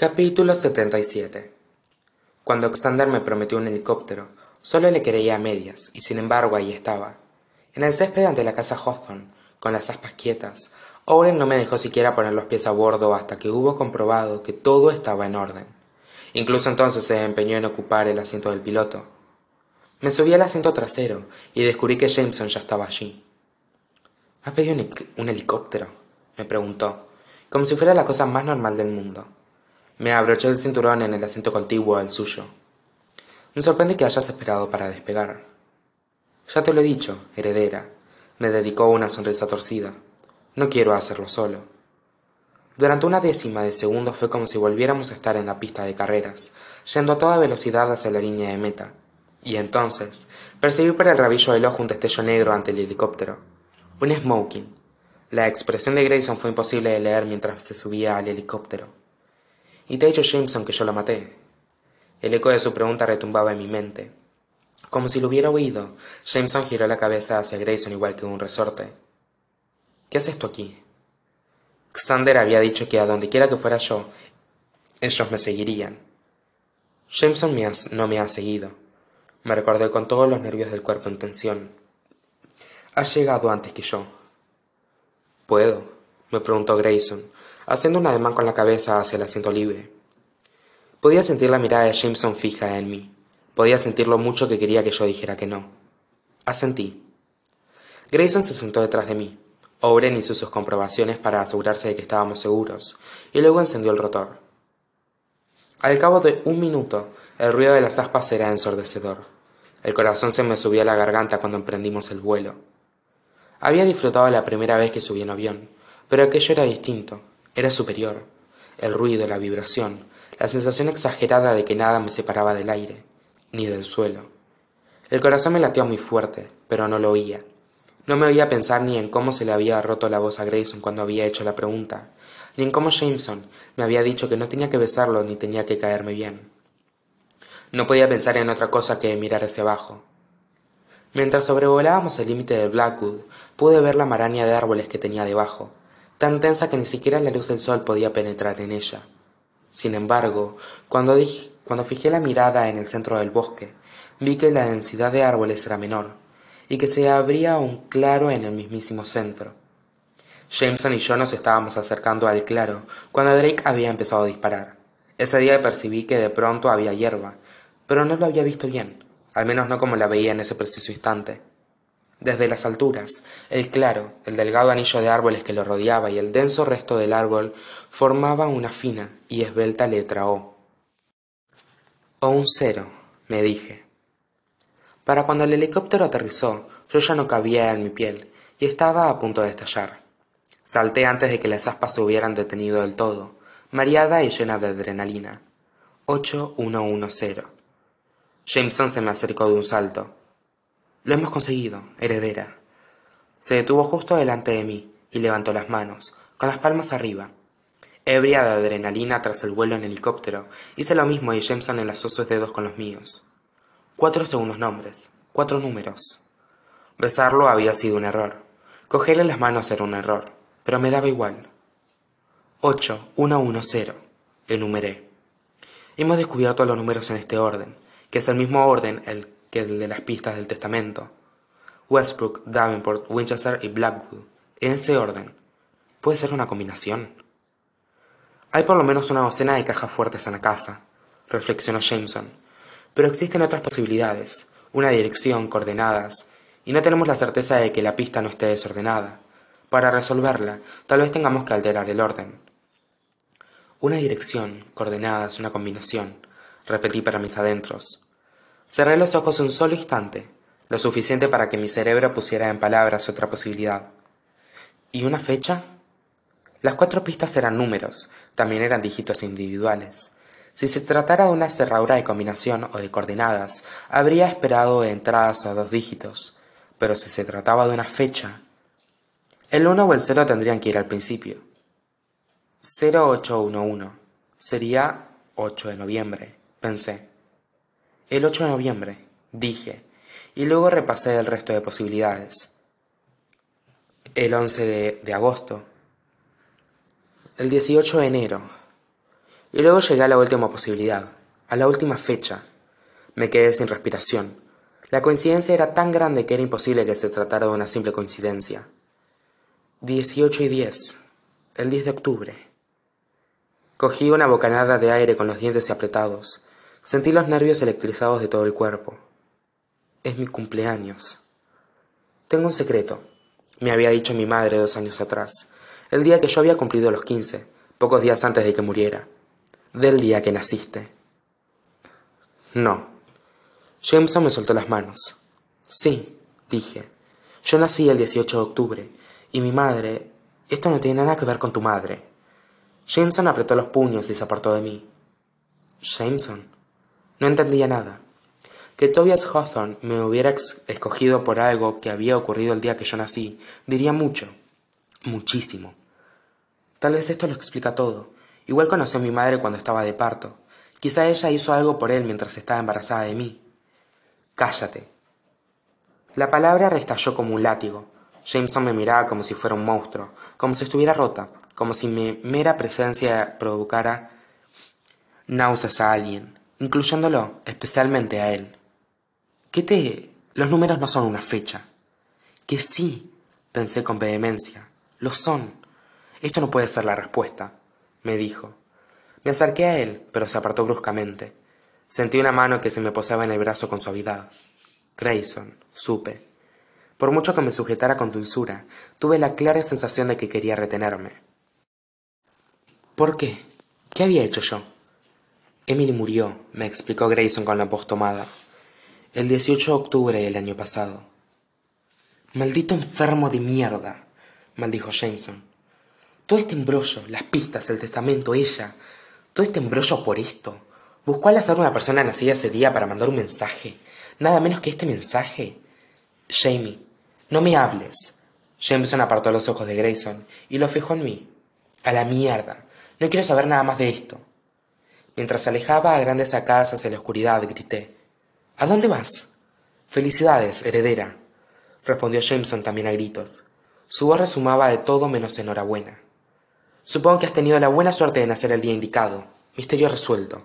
Capítulo 77 Cuando Xander me prometió un helicóptero, solo le creía a medias, y sin embargo ahí estaba. En el césped ante la casa Hawthorne, con las aspas quietas, Owen no me dejó siquiera poner los pies a bordo hasta que hubo comprobado que todo estaba en orden. Incluso entonces se empeñó en ocupar el asiento del piloto. Me subí al asiento trasero y descubrí que Jameson ya estaba allí. ¿Has pedido un helicóptero? me preguntó, como si fuera la cosa más normal del mundo. Me abroché el cinturón en el asiento contiguo al suyo. Me sorprende que hayas esperado para despegar. Ya te lo he dicho, heredera, me dedicó una sonrisa torcida. No quiero hacerlo solo. Durante una décima de segundo fue como si volviéramos a estar en la pista de carreras, yendo a toda velocidad hacia la línea de meta. Y entonces percibí por el rabillo del ojo un destello negro ante el helicóptero. Un smoking. La expresión de Grayson fue imposible de leer mientras se subía al helicóptero. Y te ha dicho Jameson que yo lo maté. El eco de su pregunta retumbaba en mi mente. Como si lo hubiera oído, Jameson giró la cabeza hacia Grayson igual que un resorte. ¿Qué haces tú aquí? Xander había dicho que a donde quiera que fuera yo, ellos me seguirían. Jameson no me ha seguido. Me recordé con todos los nervios del cuerpo en tensión. Ha llegado antes que yo. ¿Puedo? me preguntó Grayson, haciendo un ademán con la cabeza hacia el asiento libre. Podía sentir la mirada de Jameson fija en mí. Podía sentir lo mucho que quería que yo dijera que no. Asentí. Grayson se sentó detrás de mí. Oren hizo sus comprobaciones para asegurarse de que estábamos seguros, y luego encendió el rotor. Al cabo de un minuto, el ruido de las aspas era ensordecedor. El corazón se me subía a la garganta cuando emprendimos el vuelo. Había disfrutado la primera vez que subí en avión, pero aquello era distinto. Era superior. El ruido, la vibración, la sensación exagerada de que nada me separaba del aire, ni del suelo. El corazón me latía muy fuerte, pero no lo oía. No me oía pensar ni en cómo se le había roto la voz a Grayson cuando había hecho la pregunta, ni en cómo Jameson me había dicho que no tenía que besarlo ni tenía que caerme bien. No podía pensar en otra cosa que mirar hacia abajo. Mientras sobrevolábamos el límite del Blackwood, pude ver la maraña de árboles que tenía debajo, tan tensa que ni siquiera la luz del sol podía penetrar en ella. Sin embargo, cuando, cuando fijé la mirada en el centro del bosque, vi que la densidad de árboles era menor, y que se abría un claro en el mismísimo centro. Jameson y yo nos estábamos acercando al claro cuando Drake había empezado a disparar. Ese día percibí que de pronto había hierba, pero no lo había visto bien, al menos no como la veía en ese preciso instante. Desde las alturas, el claro, el delgado anillo de árboles que lo rodeaba y el denso resto del árbol formaban una fina y esbelta letra O. O un cero, me dije. Para cuando el helicóptero aterrizó, yo ya no cabía en mi piel y estaba a punto de estallar. Salté antes de que las aspas se hubieran detenido del todo, mareada y llena de adrenalina. 8110. Jameson se me acercó de un salto. Lo hemos conseguido, heredera. Se detuvo justo delante de mí y levantó las manos, con las palmas arriba. Ebria de adrenalina tras el vuelo en helicóptero, hice lo mismo y Jameson enlazó sus dedos con los míos. Cuatro segundos nombres, cuatro números. Besarlo había sido un error. Cogerle las manos era un error, pero me daba igual. Ocho, uno, uno, cero. Enumeré. Hemos descubierto los números en este orden, que es el mismo orden el que el de las pistas del testamento. Westbrook, Davenport, Winchester y Blackwood, en ese orden. Puede ser una combinación. Hay por lo menos una docena de cajas fuertes en la casa, reflexionó Jameson, pero existen otras posibilidades, una dirección, coordenadas, y no tenemos la certeza de que la pista no esté desordenada. Para resolverla, tal vez tengamos que alterar el orden. Una dirección, coordenadas, una combinación, repetí para mis adentros. Cerré los ojos un solo instante, lo suficiente para que mi cerebro pusiera en palabras otra posibilidad. ¿Y una fecha? Las cuatro pistas eran números, también eran dígitos individuales. Si se tratara de una cerradura de combinación o de coordenadas, habría esperado entradas a dos dígitos, pero si se trataba de una fecha, el 1 o el 0 tendrían que ir al principio. 0811 sería 8 de noviembre, pensé. El 8 de noviembre, dije, y luego repasé el resto de posibilidades. El 11 de, agosto. El 18 de enero. Y luego llegué a la última posibilidad, a la última fecha. Me quedé sin respiración. La coincidencia era tan grande que era imposible que se tratara de una simple coincidencia. 18 y 10. El 10 de octubre. Cogí una bocanada de aire con los dientes apretados. Sentí los nervios electrizados de todo el cuerpo. Es mi cumpleaños. Tengo un secreto, me había dicho mi madre dos años atrás, el día que yo había cumplido los quince, pocos días antes de que muriera. Del día que naciste. No. Jameson me soltó las manos. Sí, dije. Yo nací el 18 de octubre, y mi madre... Esto no tiene nada que ver con tu madre. Jameson apretó los puños y se apartó de mí. Jameson. No entendía nada. Que Tobias Hawthorne me hubiera escogido por algo que había ocurrido el día que yo nací, diría mucho. Muchísimo. Tal vez esto lo explica todo. Igual conoció a mi madre cuando estaba de parto. Quizá ella hizo algo por él mientras estaba embarazada de mí. Cállate. La palabra restalló como un látigo. Jameson me miraba como si fuera un monstruo, como si estuviera rota, como si mi mera presencia provocara náuseas a alguien, incluyéndolo especialmente a él. ¿Qué te... los números no son una fecha? Que sí, pensé con vehemencia, lo son. Esto no puede ser la respuesta, me dijo. Me acerqué a él, pero se apartó bruscamente. Sentí una mano que se me posaba en el brazo con suavidad. Grayson, supe. Por mucho que me sujetara con dulzura, tuve la clara sensación de que quería retenerme. ¿Por qué? ¿Qué había hecho yo? Emily murió, me explicó Grayson con la voz tomada. El 18 de octubre del año pasado. Maldito enfermo de mierda, maldijo Jameson. Todo este embrollo, las pistas, el testamento, ella, todo este embrollo por esto. ¿Buscó al azar una persona nacida ese día para mandar un mensaje? Nada menos que este mensaje. Jamie, no me hables. Jameson apartó los ojos de Grayson y lo fijó en mí. A la mierda. No quiero saber nada más de esto. Mientras se alejaba a grandes sacadas hacia la oscuridad, grité. ¿A dónde vas? Felicidades, heredera, respondió Jameson también a gritos. Su voz resumaba de todo menos enhorabuena. Supongo que has tenido la buena suerte de nacer el día indicado. Misterio resuelto.